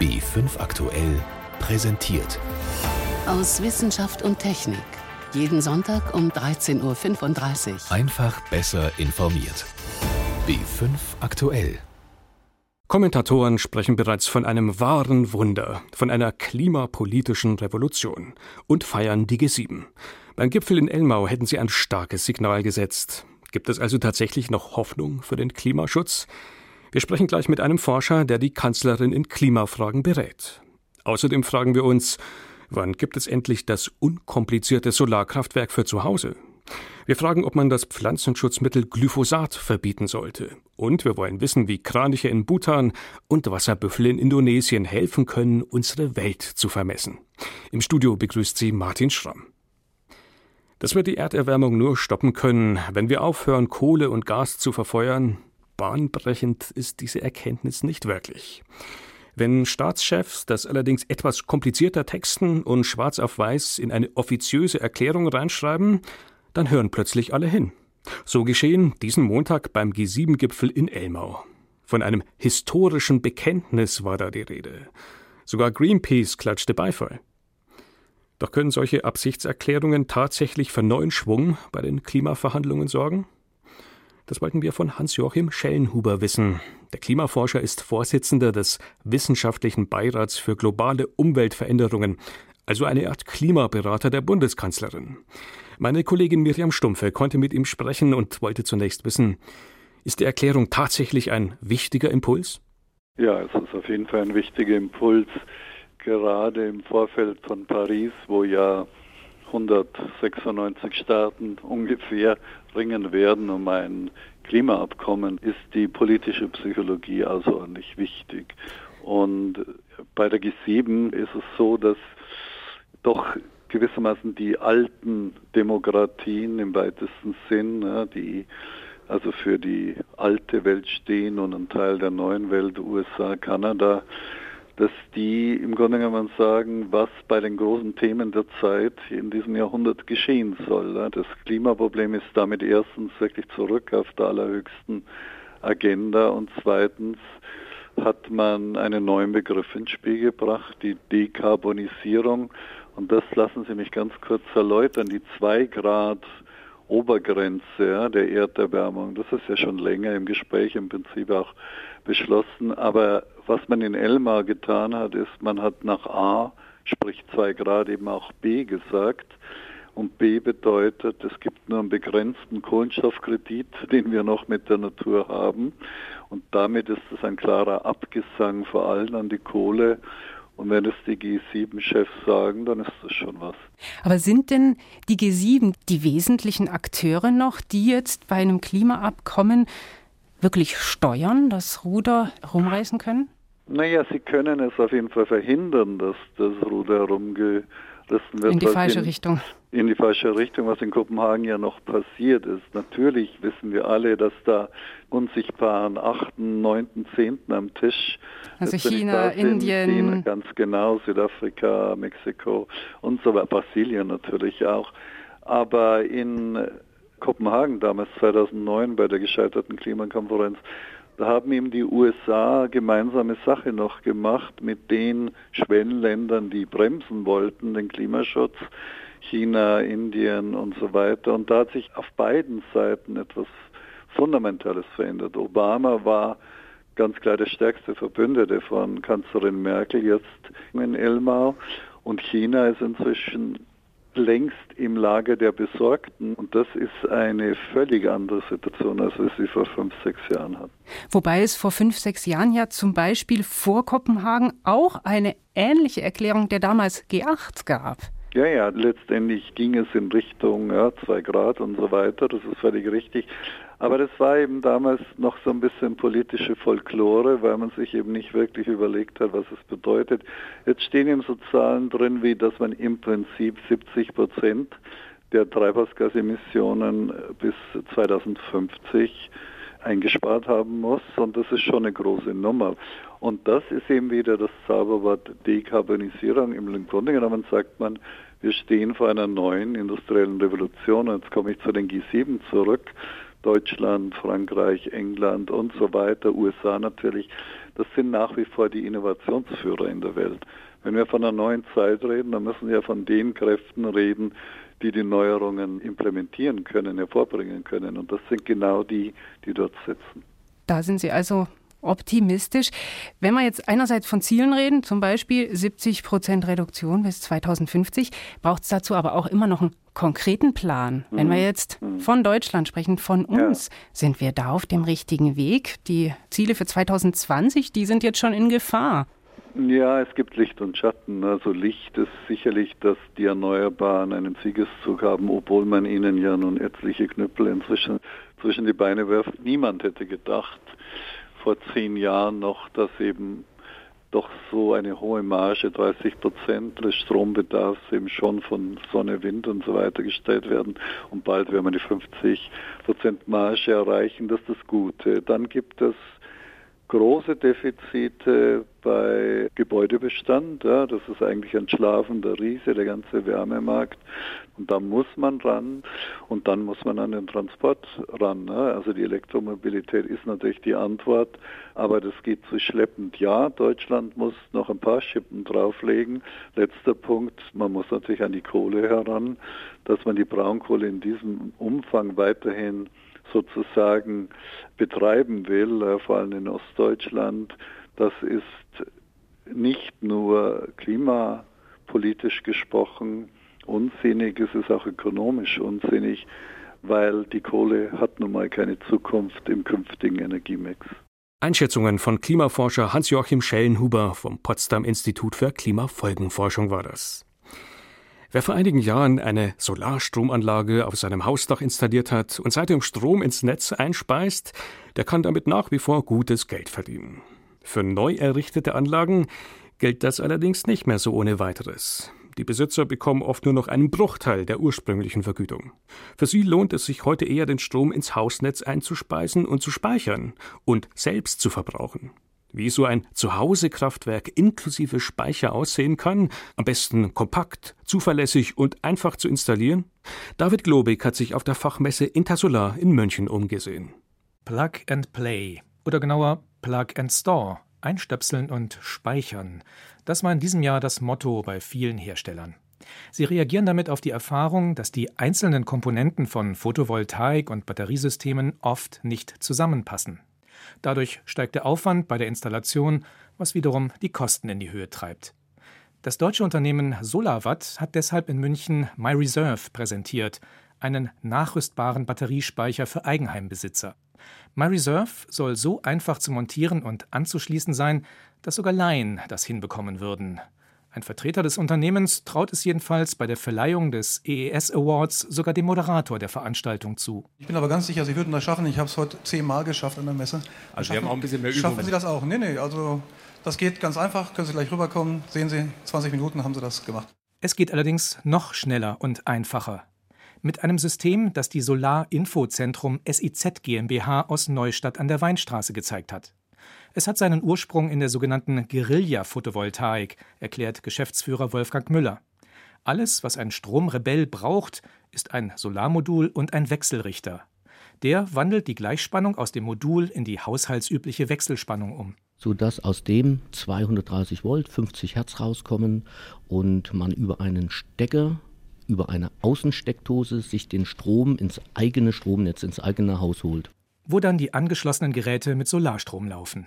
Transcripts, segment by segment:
B5 aktuell präsentiert. Aus Wissenschaft und Technik. Jeden Sonntag um 13.35 Uhr. Einfach besser informiert. B5 aktuell. Kommentatoren sprechen bereits von einem wahren Wunder, von einer klimapolitischen Revolution und feiern die G7. Beim Gipfel in Elmau hätten sie ein starkes Signal gesetzt. Gibt es also tatsächlich noch Hoffnung für den Klimaschutz? Wir sprechen gleich mit einem Forscher, der die Kanzlerin in Klimafragen berät. Außerdem fragen wir uns, wann gibt es endlich das unkomplizierte Solarkraftwerk für zu Hause? Wir fragen, ob man das Pflanzenschutzmittel Glyphosat verbieten sollte. Und wir wollen wissen, wie Kraniche in Bhutan und Wasserbüffel in Indonesien helfen können, unsere Welt zu vermessen. Im Studio begrüßt sie Martin Schramm. Dass wir die Erderwärmung nur stoppen können, wenn wir aufhören, Kohle und Gas zu verfeuern, bahnbrechend ist diese Erkenntnis nicht wirklich. Wenn Staatschefs das allerdings etwas komplizierter texten und schwarz auf weiß in eine offiziöse Erklärung reinschreiben, dann hören plötzlich alle hin. So geschehen diesen Montag beim G7-Gipfel in Elmau. Von einem historischen Bekenntnis war da die Rede. Sogar Greenpeace klatschte Beifall. Doch können solche Absichtserklärungen tatsächlich für neuen Schwung bei den Klimaverhandlungen sorgen? Das wollten wir von Hans-Joachim Schellenhuber wissen. Der Klimaforscher ist Vorsitzender des Wissenschaftlichen Beirats für globale Umweltveränderungen, also eine Art Klimaberater der Bundeskanzlerin. Meine Kollegin Miriam Stumpfe konnte mit ihm sprechen und wollte zunächst wissen, ist die Erklärung tatsächlich ein wichtiger Impuls? Ja, es ist auf jeden Fall ein wichtiger Impuls, gerade im Vorfeld von Paris, wo ja 196 Staaten ungefähr ringen werden um ein Klimaabkommen, ist die politische Psychologie außerordentlich wichtig. Und bei der G7 ist es so, dass doch gewissermaßen die alten Demokratien im weitesten Sinn, die also für die alte Welt stehen und ein Teil der neuen Welt, USA, Kanada, dass die im Grunde genommen sagen, was bei den großen Themen der Zeit in diesem Jahrhundert geschehen soll. Das Klimaproblem ist damit erstens wirklich zurück auf der allerhöchsten Agenda und zweitens hat man einen neuen Begriff ins Spiel gebracht, die Dekarbonisierung. Und das lassen Sie mich ganz kurz erläutern. Die 2 Grad Obergrenze ja, der Erderwärmung, das ist ja schon länger im Gespräch im Prinzip auch beschlossen. Aber was man in Elmar getan hat, ist, man hat nach A, sprich 2 Grad, eben auch B gesagt. Und B bedeutet, es gibt nur einen begrenzten Kohlenstoffkredit, den wir noch mit der Natur haben. Und damit ist es ein klarer Abgesang vor allem an die Kohle und wenn es die G7-Chefs sagen, dann ist das schon was. Aber sind denn die G7 die wesentlichen Akteure noch, die jetzt bei einem Klimaabkommen wirklich steuern, das Ruder rumreißen können? Naja, sie können es auf jeden Fall verhindern, dass das Ruder herumgerissen wird. In die falsche in, Richtung. In die falsche Richtung, was in Kopenhagen ja noch passiert ist. Natürlich wissen wir alle, dass da unsichtbaren 8., 9., 10. am Tisch. Also China, Indien. China, ganz genau, Südafrika, Mexiko und so weiter, Brasilien natürlich auch. Aber in Kopenhagen damals 2009 bei der gescheiterten Klimakonferenz da haben eben die USA gemeinsame Sache noch gemacht mit den Schwellenländern, die bremsen wollten, den Klimaschutz, China, Indien und so weiter. Und da hat sich auf beiden Seiten etwas Fundamentales verändert. Obama war ganz klar der stärkste Verbündete von Kanzlerin Merkel jetzt in Elmau. Und China ist inzwischen längst im Lager der Besorgten. Und das ist eine völlig andere Situation, als wir sie vor fünf, sechs Jahren hatten. Wobei es vor fünf, sechs Jahren ja zum Beispiel vor Kopenhagen auch eine ähnliche Erklärung der damals G8 gab. Ja, ja, letztendlich ging es in Richtung ja, zwei Grad und so weiter, das ist völlig richtig. Aber das war eben damals noch so ein bisschen politische Folklore, weil man sich eben nicht wirklich überlegt hat, was es bedeutet. Jetzt stehen eben so Zahlen drin, wie dass man im Prinzip 70 Prozent der Treibhausgasemissionen bis 2050 eingespart haben muss und das ist schon eine große Nummer. Und das ist eben wieder das Zauberwort Dekarbonisierung. Im Grunde genommen sagt man, wir stehen vor einer neuen industriellen Revolution. Und jetzt komme ich zu den G7 zurück. Deutschland, Frankreich, England und so weiter, USA natürlich. das sind nach wie vor die Innovationsführer in der Welt. Wenn wir von einer neuen Zeit reden, dann müssen wir von den Kräften reden, die die Neuerungen implementieren können, hervorbringen können. Und das sind genau die, die dort sitzen. Da sind Sie also optimistisch. Wenn wir jetzt einerseits von Zielen reden, zum Beispiel 70 Prozent Reduktion bis 2050, braucht es dazu aber auch immer noch einen konkreten Plan. Mhm. Wenn wir jetzt mhm. von Deutschland sprechen, von uns, ja. sind wir da auf dem richtigen Weg? Die Ziele für 2020, die sind jetzt schon in Gefahr. Ja, es gibt Licht und Schatten. Also Licht ist sicherlich, dass die Erneuerbaren einen Siegeszug haben, obwohl man ihnen ja nun etliche Knüppel inzwischen zwischen die Beine wirft. Niemand hätte gedacht, vor zehn Jahren noch, dass eben doch so eine hohe Marge, 30 Prozent des Strombedarfs eben schon von Sonne, Wind und so weiter gestellt werden. Und bald werden wir die 50 Prozent Marge erreichen. Das ist das Gute. Dann gibt es große Defizite bei Gebäudebestand. Ja, das ist eigentlich ein schlafender Riese, der ganze Wärmemarkt. Und da muss man ran und dann muss man an den Transport ran. Ne? Also die Elektromobilität ist natürlich die Antwort, aber das geht zu schleppend. Ja, Deutschland muss noch ein paar Schippen drauflegen. Letzter Punkt, man muss natürlich an die Kohle heran, dass man die Braunkohle in diesem Umfang weiterhin sozusagen betreiben will, äh, vor allem in Ostdeutschland, das ist nicht nur klimapolitisch gesprochen unsinnig, es ist auch ökonomisch unsinnig, weil die Kohle hat nun mal keine Zukunft im künftigen Energiemix. Einschätzungen von Klimaforscher Hans-Joachim Schellenhuber vom Potsdam Institut für Klimafolgenforschung war das. Wer vor einigen Jahren eine Solarstromanlage auf seinem Hausdach installiert hat und seitdem Strom ins Netz einspeist, der kann damit nach wie vor gutes Geld verdienen. Für neu errichtete Anlagen gilt das allerdings nicht mehr so ohne weiteres. Die Besitzer bekommen oft nur noch einen Bruchteil der ursprünglichen Vergütung. Für sie lohnt es sich heute eher, den Strom ins Hausnetz einzuspeisen und zu speichern und selbst zu verbrauchen. Wie so ein Zuhause-Kraftwerk inklusive Speicher aussehen kann, am besten kompakt, zuverlässig und einfach zu installieren? David Globig hat sich auf der Fachmesse Intersolar in München umgesehen. Plug and Play oder genauer Plug and Store, einstöpseln und speichern. Das war in diesem Jahr das Motto bei vielen Herstellern. Sie reagieren damit auf die Erfahrung, dass die einzelnen Komponenten von Photovoltaik und Batteriesystemen oft nicht zusammenpassen. Dadurch steigt der Aufwand bei der Installation, was wiederum die Kosten in die Höhe treibt. Das deutsche Unternehmen SolarWatt hat deshalb in München MyReserve präsentiert, einen nachrüstbaren Batteriespeicher für Eigenheimbesitzer. MyReserve soll so einfach zu montieren und anzuschließen sein, dass sogar Laien das hinbekommen würden. Ein Vertreter des Unternehmens traut es jedenfalls bei der Verleihung des EES Awards sogar dem Moderator der Veranstaltung zu. Ich bin aber ganz sicher, Sie würden das schaffen. Ich habe es heute zehnmal geschafft an der Messe. Also schaffen, Sie haben auch ein bisschen mehr Übung. Schaffen Sie das auch? Nee, nee, also das geht ganz einfach. Können Sie gleich rüberkommen. Sehen Sie, 20 Minuten haben Sie das gemacht. Es geht allerdings noch schneller und einfacher. Mit einem System, das die Solar Infozentrum SIZ GmbH aus Neustadt an der Weinstraße gezeigt hat. Es hat seinen Ursprung in der sogenannten Guerilla-Photovoltaik, erklärt Geschäftsführer Wolfgang Müller. Alles, was ein Stromrebell braucht, ist ein Solarmodul und ein Wechselrichter. Der wandelt die Gleichspannung aus dem Modul in die haushaltsübliche Wechselspannung um. Sodass aus dem 230 Volt, 50 Hertz rauskommen und man über einen Stecker, über eine Außensteckdose sich den Strom ins eigene Stromnetz, ins eigene Haus holt. Wo dann die angeschlossenen Geräte mit Solarstrom laufen.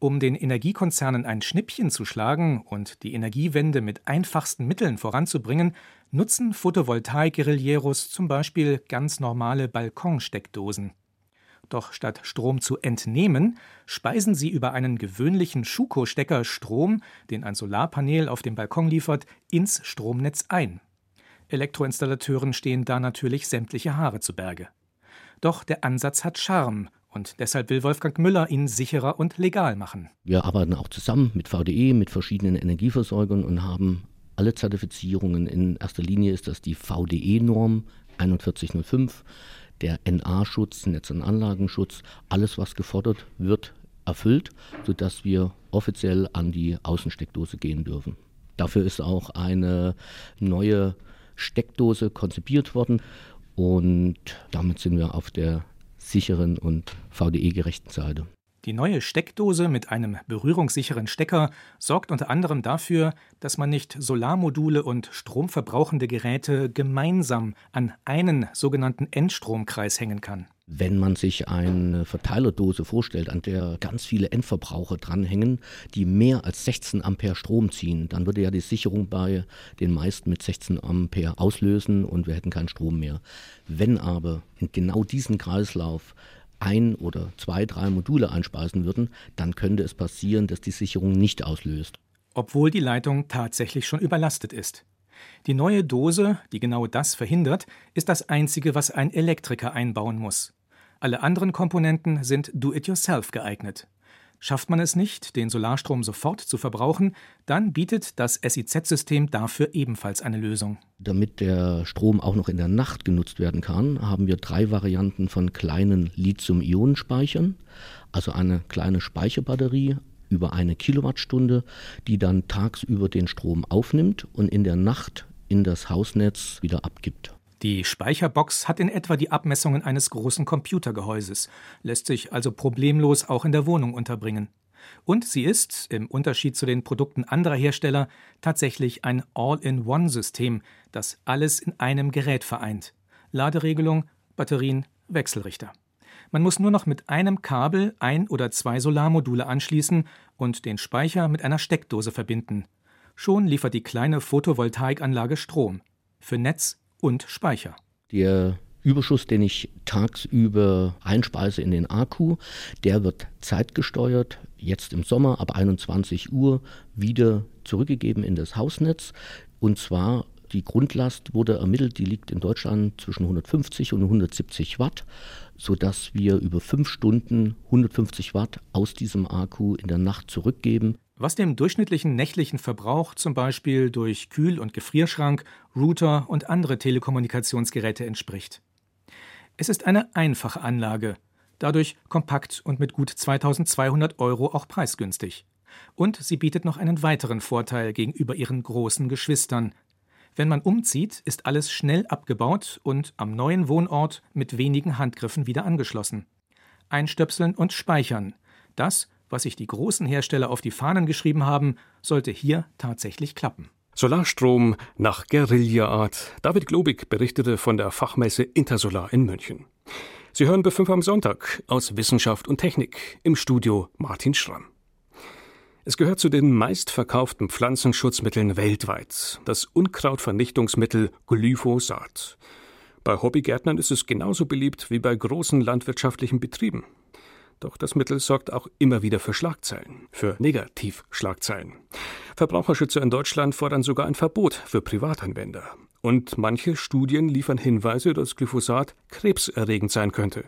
Um den Energiekonzernen ein Schnippchen zu schlagen und die Energiewende mit einfachsten Mitteln voranzubringen, nutzen Photovoltaik-Guerilleros zum Beispiel ganz normale Balkonsteckdosen. Doch statt Strom zu entnehmen, speisen sie über einen gewöhnlichen Schuko-Stecker Strom, den ein Solarpanel auf dem Balkon liefert, ins Stromnetz ein. Elektroinstallateuren stehen da natürlich sämtliche Haare zu Berge. Doch der Ansatz hat Charme und deshalb will Wolfgang Müller ihn sicherer und legal machen. Wir arbeiten auch zusammen mit VDE, mit verschiedenen Energieversorgern und haben alle Zertifizierungen. In erster Linie ist das die VDE-Norm 4105, der NA-Schutz, Netz- und Anlagenschutz. Alles, was gefordert wird, erfüllt, sodass wir offiziell an die Außensteckdose gehen dürfen. Dafür ist auch eine neue Steckdose konzipiert worden und damit sind wir auf der sicheren und VDE-gerechten Seite. Die neue Steckdose mit einem berührungssicheren Stecker sorgt unter anderem dafür, dass man nicht Solarmodule und stromverbrauchende Geräte gemeinsam an einen sogenannten Endstromkreis hängen kann. Wenn man sich eine Verteilerdose vorstellt, an der ganz viele Endverbraucher dranhängen, die mehr als 16 Ampere Strom ziehen, dann würde ja die Sicherung bei den meisten mit 16 Ampere auslösen und wir hätten keinen Strom mehr. Wenn aber in genau diesen Kreislauf ein oder zwei, drei Module einspeisen würden, dann könnte es passieren, dass die Sicherung nicht auslöst. Obwohl die Leitung tatsächlich schon überlastet ist. Die neue Dose, die genau das verhindert, ist das Einzige, was ein Elektriker einbauen muss. Alle anderen Komponenten sind do-it-yourself geeignet. Schafft man es nicht, den Solarstrom sofort zu verbrauchen, dann bietet das SIZ-System dafür ebenfalls eine Lösung. Damit der Strom auch noch in der Nacht genutzt werden kann, haben wir drei Varianten von kleinen Lithium-Ionen-Speichern, also eine kleine Speicherbatterie über eine Kilowattstunde, die dann tagsüber den Strom aufnimmt und in der Nacht in das Hausnetz wieder abgibt. Die Speicherbox hat in etwa die Abmessungen eines großen Computergehäuses, lässt sich also problemlos auch in der Wohnung unterbringen. Und sie ist, im Unterschied zu den Produkten anderer Hersteller, tatsächlich ein All-in-One-System, das alles in einem Gerät vereint. Laderegelung, Batterien, Wechselrichter. Man muss nur noch mit einem Kabel ein oder zwei Solarmodule anschließen und den Speicher mit einer Steckdose verbinden. Schon liefert die kleine Photovoltaikanlage Strom. Für Netz und Speicher. Der Überschuss, den ich tagsüber einspeise in den Akku, der wird zeitgesteuert, jetzt im Sommer ab 21 Uhr wieder zurückgegeben in das Hausnetz. Und zwar die Grundlast wurde ermittelt, die liegt in Deutschland zwischen 150 und 170 Watt, sodass wir über fünf Stunden 150 Watt aus diesem Akku in der Nacht zurückgeben was dem durchschnittlichen nächtlichen Verbrauch zum Beispiel durch Kühl- und Gefrierschrank, Router und andere Telekommunikationsgeräte entspricht. Es ist eine einfache Anlage, dadurch kompakt und mit gut 2200 Euro auch preisgünstig. Und sie bietet noch einen weiteren Vorteil gegenüber ihren großen Geschwistern. Wenn man umzieht, ist alles schnell abgebaut und am neuen Wohnort mit wenigen Handgriffen wieder angeschlossen. Einstöpseln und speichern. Das was sich die großen Hersteller auf die Fahnen geschrieben haben, sollte hier tatsächlich klappen. Solarstrom nach Guerillaart. David Globig berichtete von der Fachmesse Intersolar in München. Sie hören bei 5 am Sonntag aus Wissenschaft und Technik im Studio Martin Schramm. Es gehört zu den meistverkauften Pflanzenschutzmitteln weltweit, das Unkrautvernichtungsmittel Glyphosat. Bei Hobbygärtnern ist es genauso beliebt wie bei großen landwirtschaftlichen Betrieben. Doch das Mittel sorgt auch immer wieder für Schlagzeilen, für Negativschlagzeilen. Verbraucherschützer in Deutschland fordern sogar ein Verbot für Privatanwender. Und manche Studien liefern Hinweise, dass Glyphosat krebserregend sein könnte.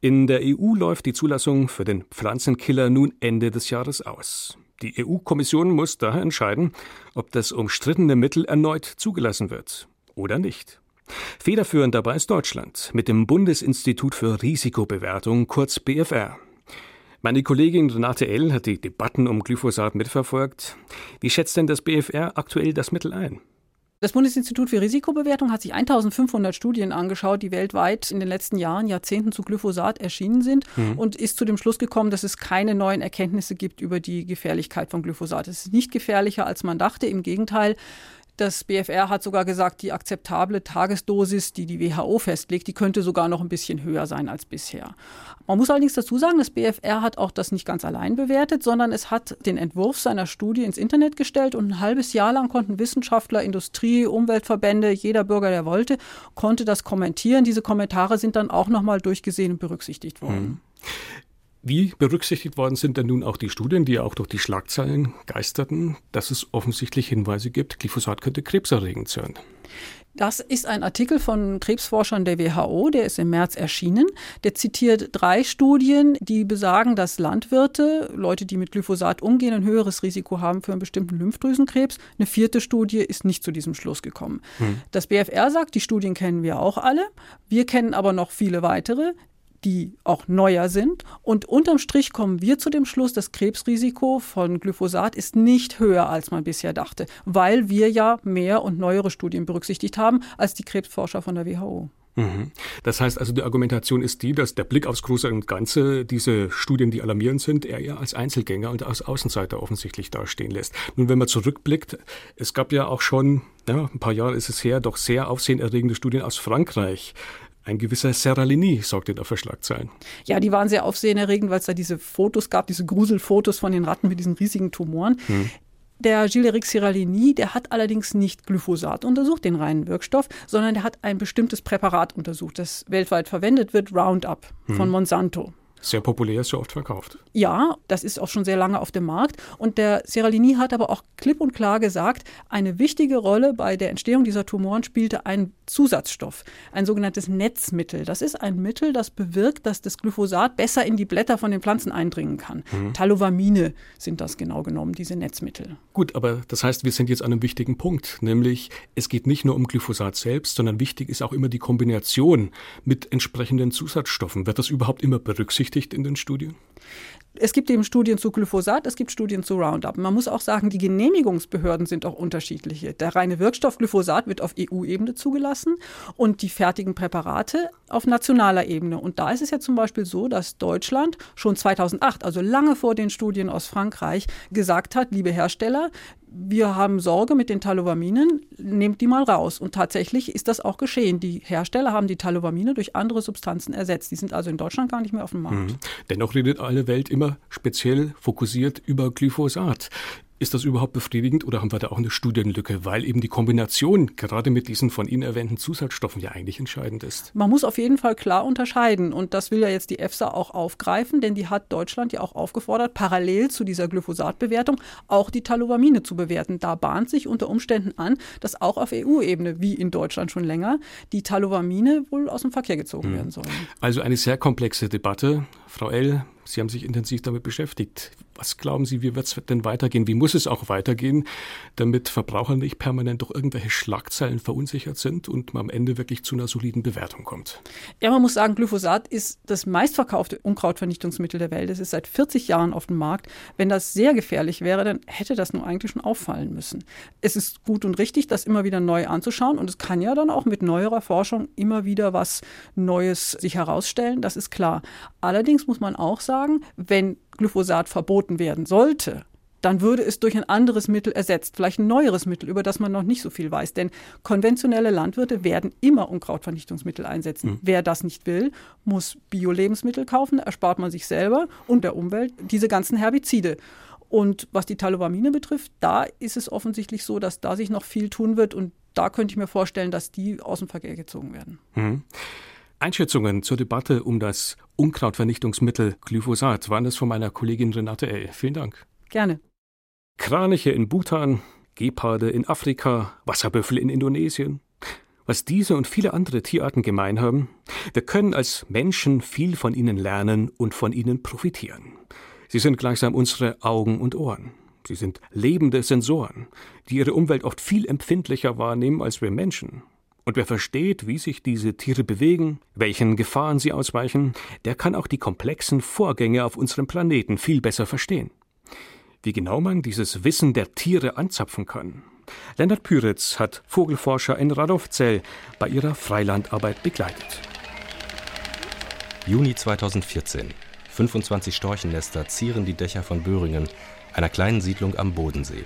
In der EU läuft die Zulassung für den Pflanzenkiller nun Ende des Jahres aus. Die EU-Kommission muss daher entscheiden, ob das umstrittene Mittel erneut zugelassen wird oder nicht. Federführend dabei ist Deutschland mit dem Bundesinstitut für Risikobewertung, kurz BFR. Meine Kollegin Renate L. hat die Debatten um Glyphosat mitverfolgt. Wie schätzt denn das BFR aktuell das Mittel ein? Das Bundesinstitut für Risikobewertung hat sich 1500 Studien angeschaut, die weltweit in den letzten Jahren, Jahrzehnten zu Glyphosat erschienen sind mhm. und ist zu dem Schluss gekommen, dass es keine neuen Erkenntnisse gibt über die Gefährlichkeit von Glyphosat. Es ist nicht gefährlicher, als man dachte. Im Gegenteil, das BFR hat sogar gesagt, die akzeptable Tagesdosis, die die WHO festlegt, die könnte sogar noch ein bisschen höher sein als bisher. Man muss allerdings dazu sagen, das BFR hat auch das nicht ganz allein bewertet, sondern es hat den Entwurf seiner Studie ins Internet gestellt und ein halbes Jahr lang konnten Wissenschaftler, Industrie, Umweltverbände, jeder Bürger, der wollte, konnte das kommentieren. Diese Kommentare sind dann auch nochmal durchgesehen und berücksichtigt worden. Hm. Wie berücksichtigt worden sind denn nun auch die Studien, die ja auch durch die Schlagzeilen geisterten, dass es offensichtlich Hinweise gibt, Glyphosat könnte krebserregend sein? Das ist ein Artikel von Krebsforschern der WHO, der ist im März erschienen. Der zitiert drei Studien, die besagen, dass Landwirte, Leute, die mit Glyphosat umgehen, ein höheres Risiko haben für einen bestimmten Lymphdrüsenkrebs. Eine vierte Studie ist nicht zu diesem Schluss gekommen. Hm. Das BFR sagt, die Studien kennen wir auch alle. Wir kennen aber noch viele weitere die auch neuer sind. Und unterm Strich kommen wir zu dem Schluss, das Krebsrisiko von Glyphosat ist nicht höher, als man bisher dachte, weil wir ja mehr und neuere Studien berücksichtigt haben als die Krebsforscher von der WHO. Mhm. Das heißt also, die Argumentation ist die, dass der Blick aufs Große und Ganze diese Studien, die alarmierend sind, er ja als Einzelgänger und als Außenseiter offensichtlich dastehen lässt. Nun, wenn man zurückblickt, es gab ja auch schon, ja, ein paar Jahre ist es her, doch sehr aufsehenerregende Studien aus Frankreich. Ein gewisser Serralini sorgte da für Schlagzeilen. Ja, die waren sehr aufsehenerregend, weil es da diese Fotos gab, diese Gruselfotos von den Ratten mit diesen riesigen Tumoren. Hm. Der Gilles-Eric Serralini, der hat allerdings nicht Glyphosat untersucht, den reinen Wirkstoff, sondern der hat ein bestimmtes Präparat untersucht, das weltweit verwendet wird, Roundup von hm. Monsanto. Sehr populär, sehr oft verkauft. Ja, das ist auch schon sehr lange auf dem Markt. Und der Serralini hat aber auch klipp und klar gesagt, eine wichtige Rolle bei der Entstehung dieser Tumoren spielte ein Zusatzstoff, ein sogenanntes Netzmittel. Das ist ein Mittel, das bewirkt, dass das Glyphosat besser in die Blätter von den Pflanzen eindringen kann. Mhm. Talovamine sind das genau genommen, diese Netzmittel. Gut, aber das heißt, wir sind jetzt an einem wichtigen Punkt, nämlich es geht nicht nur um Glyphosat selbst, sondern wichtig ist auch immer die Kombination mit entsprechenden Zusatzstoffen. Wird das überhaupt immer berücksichtigt in den Studien? Es gibt eben Studien zu Glyphosat, es gibt Studien zu Roundup. Man muss auch sagen, die Genehmigungsbehörden sind auch unterschiedliche. Der reine Wirkstoff Glyphosat wird auf EU-Ebene zugelassen und die fertigen Präparate auf nationaler Ebene. Und da ist es ja zum Beispiel so, dass Deutschland schon 2008, also lange vor den Studien aus Frankreich, gesagt hat, liebe Hersteller, wir haben Sorge mit den Talovaminen, nehmt die mal raus. Und tatsächlich ist das auch geschehen. Die Hersteller haben die Talovamine durch andere Substanzen ersetzt. Die sind also in Deutschland gar nicht mehr auf dem Markt. Mhm. Dennoch redet alle Welt immer speziell fokussiert über Glyphosat. Ist das überhaupt befriedigend oder haben wir da auch eine Studienlücke, weil eben die Kombination gerade mit diesen von Ihnen erwähnten Zusatzstoffen ja eigentlich entscheidend ist? Man muss auf jeden Fall klar unterscheiden und das will ja jetzt die EFSA auch aufgreifen, denn die hat Deutschland ja auch aufgefordert, parallel zu dieser Glyphosatbewertung auch die Talovamine zu bewerten. Da bahnt sich unter Umständen an, dass auch auf EU-Ebene, wie in Deutschland schon länger, die Talovamine wohl aus dem Verkehr gezogen hm. werden sollen. Also eine sehr komplexe Debatte. Frau L., Sie haben sich intensiv damit beschäftigt. Was glauben Sie, wie wird es denn weitergehen? Wie muss es auch weitergehen, damit Verbraucher nicht permanent durch irgendwelche Schlagzeilen verunsichert sind und man am Ende wirklich zu einer soliden Bewertung kommt? Ja, man muss sagen, Glyphosat ist das meistverkaufte Unkrautvernichtungsmittel der Welt. Es ist seit 40 Jahren auf dem Markt. Wenn das sehr gefährlich wäre, dann hätte das nun eigentlich schon auffallen müssen. Es ist gut und richtig, das immer wieder neu anzuschauen und es kann ja dann auch mit neuerer Forschung immer wieder was Neues sich herausstellen. Das ist klar. Allerdings muss man auch sagen, wenn Glyphosat verboten werden sollte, dann würde es durch ein anderes Mittel ersetzt, vielleicht ein neueres Mittel, über das man noch nicht so viel weiß. Denn konventionelle Landwirte werden immer Unkrautvernichtungsmittel einsetzen. Mhm. Wer das nicht will, muss Bio-Lebensmittel kaufen, erspart man sich selber und der Umwelt diese ganzen Herbizide. Und was die Talobamine betrifft, da ist es offensichtlich so, dass da sich noch viel tun wird und da könnte ich mir vorstellen, dass die aus dem Verkehr gezogen werden. Mhm. Einschätzungen zur Debatte um das Unkrautvernichtungsmittel Glyphosat waren es von meiner Kollegin Renate L. Vielen Dank. Gerne. Kraniche in Bhutan, Geparde in Afrika, Wasserbüffel in Indonesien. Was diese und viele andere Tierarten gemein haben, wir können als Menschen viel von ihnen lernen und von ihnen profitieren. Sie sind gleichsam unsere Augen und Ohren. Sie sind lebende Sensoren, die ihre Umwelt oft viel empfindlicher wahrnehmen als wir Menschen. Und wer versteht, wie sich diese Tiere bewegen, welchen Gefahren sie ausweichen, der kann auch die komplexen Vorgänge auf unserem Planeten viel besser verstehen. Wie genau man dieses Wissen der Tiere anzapfen kann. Lennart Püritz hat Vogelforscher in Radolfzell bei ihrer Freilandarbeit begleitet. Juni 2014. 25 Storchennester zieren die Dächer von Böhringen, einer kleinen Siedlung am Bodensee.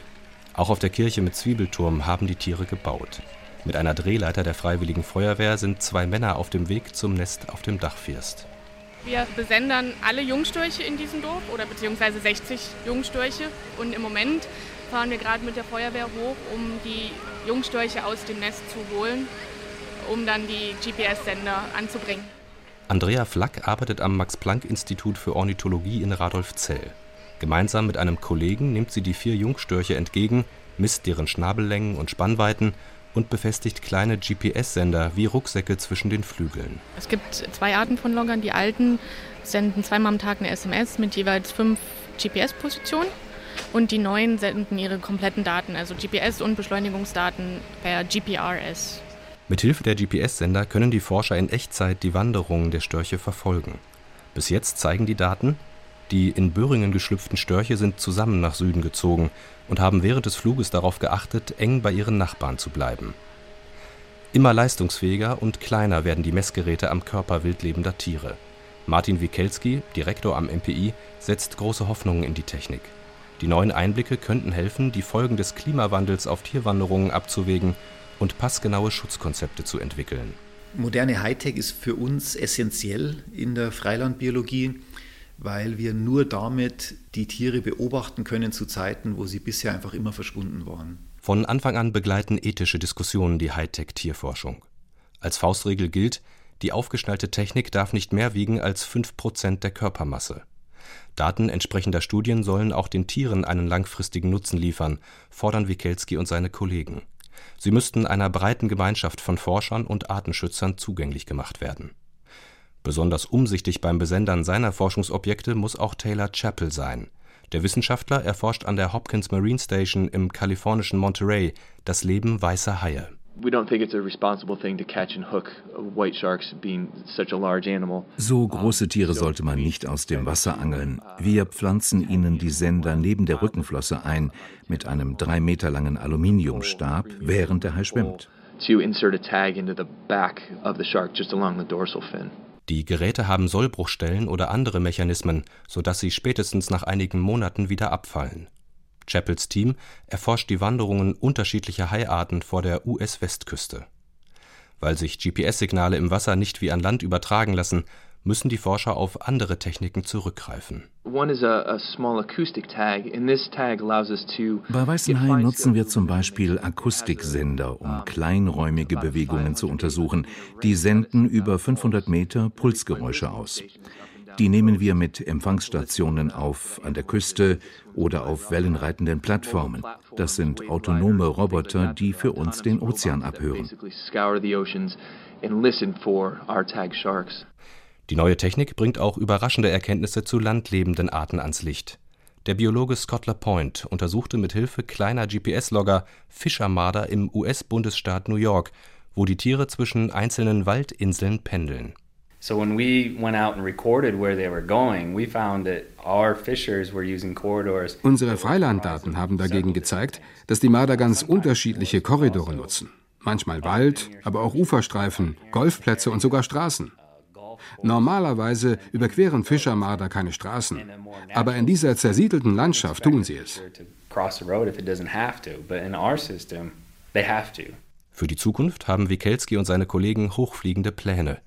Auch auf der Kirche mit Zwiebelturm haben die Tiere gebaut. Mit einer Drehleiter der Freiwilligen Feuerwehr sind zwei Männer auf dem Weg zum Nest auf dem Dachfirst. Wir besendern alle Jungstörche in diesem Dorf oder beziehungsweise 60 Jungstörche. Und im Moment fahren wir gerade mit der Feuerwehr hoch, um die Jungstörche aus dem Nest zu holen, um dann die GPS-Sender anzubringen. Andrea Flack arbeitet am Max-Planck-Institut für Ornithologie in Radolfzell. Gemeinsam mit einem Kollegen nimmt sie die vier Jungstörche entgegen, misst deren Schnabellängen und Spannweiten und befestigt kleine GPS-Sender wie Rucksäcke zwischen den Flügeln. Es gibt zwei Arten von Loggern. Die alten senden zweimal am Tag eine SMS mit jeweils fünf GPS-Positionen. Und die neuen senden ihre kompletten Daten, also GPS- und Beschleunigungsdaten per GPRS. Mithilfe der GPS-Sender können die Forscher in Echtzeit die Wanderungen der Störche verfolgen. Bis jetzt zeigen die Daten, die in Böhringen geschlüpften Störche sind zusammen nach Süden gezogen und haben während des Fluges darauf geachtet, eng bei ihren Nachbarn zu bleiben. Immer leistungsfähiger und kleiner werden die Messgeräte am Körper wildlebender Tiere. Martin Wikelski, Direktor am MPI, setzt große Hoffnungen in die Technik. Die neuen Einblicke könnten helfen, die Folgen des Klimawandels auf Tierwanderungen abzuwägen und passgenaue Schutzkonzepte zu entwickeln. Moderne Hightech ist für uns essentiell in der Freilandbiologie, weil wir nur damit die Tiere beobachten können zu Zeiten, wo sie bisher einfach immer verschwunden waren. Von Anfang an begleiten ethische Diskussionen die Hightech-Tierforschung. Als Faustregel gilt, die aufgeschnallte Technik darf nicht mehr wiegen als 5% der Körpermasse. Daten entsprechender Studien sollen auch den Tieren einen langfristigen Nutzen liefern, fordern Wikelski und seine Kollegen. Sie müssten einer breiten Gemeinschaft von Forschern und Artenschützern zugänglich gemacht werden. Besonders umsichtig beim Besendern seiner Forschungsobjekte muss auch Taylor Chappell sein. Der Wissenschaftler erforscht an der Hopkins Marine Station im kalifornischen Monterey das Leben weißer Haie. So große Tiere sollte man nicht aus dem Wasser angeln. Wir pflanzen ihnen die Sender neben der Rückenflosse ein mit einem drei Meter langen Aluminiumstab, während der Hai schwimmt. Die Geräte haben Sollbruchstellen oder andere Mechanismen, sodass sie spätestens nach einigen Monaten wieder abfallen. Chappells Team erforscht die Wanderungen unterschiedlicher Haiarten vor der US-Westküste. Weil sich GPS-Signale im Wasser nicht wie an Land übertragen lassen, müssen die Forscher auf andere Techniken zurückgreifen. Bei weißen Haien nutzen wir zum Beispiel Akustiksender, um kleinräumige Bewegungen zu untersuchen. Die senden über 500 Meter Pulsgeräusche aus. Die nehmen wir mit Empfangsstationen auf an der Küste oder auf wellenreitenden Plattformen. Das sind autonome Roboter, die für uns den Ozean abhören. Die neue Technik bringt auch überraschende Erkenntnisse zu landlebenden Arten ans Licht. Der Biologe Scott LaPointe untersuchte mit Hilfe kleiner GPS-Logger Fischermarder im US-Bundesstaat New York, wo die Tiere zwischen einzelnen Waldinseln pendeln. So when we went out and recorded where they were going, we found that our fishers were using corridors. Unsere Freilanddaten haben dagegen gezeigt, dass die Marder ganz unterschiedliche Korridore nutzen. Manchmal Wald, aber auch Uferstreifen, Golfplätze und sogar Straßen. Normalerweise überqueren Fischermarder keine Straßen, aber in dieser zersiedelten Landschaft tun sie es. Für die Zukunft haben Wikelski und seine Kollegen hochfliegende Pläne.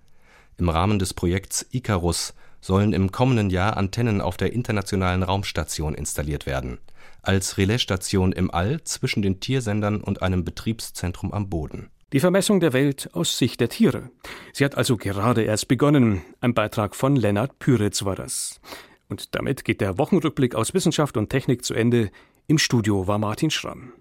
Im Rahmen des Projekts Icarus sollen im kommenden Jahr Antennen auf der Internationalen Raumstation installiert werden, als Relaisstation im All zwischen den Tiersendern und einem Betriebszentrum am Boden. Die Vermessung der Welt aus Sicht der Tiere. Sie hat also gerade erst begonnen. Ein Beitrag von Lennart Püritz war das. Und damit geht der Wochenrückblick aus Wissenschaft und Technik zu Ende. Im Studio war Martin Schramm.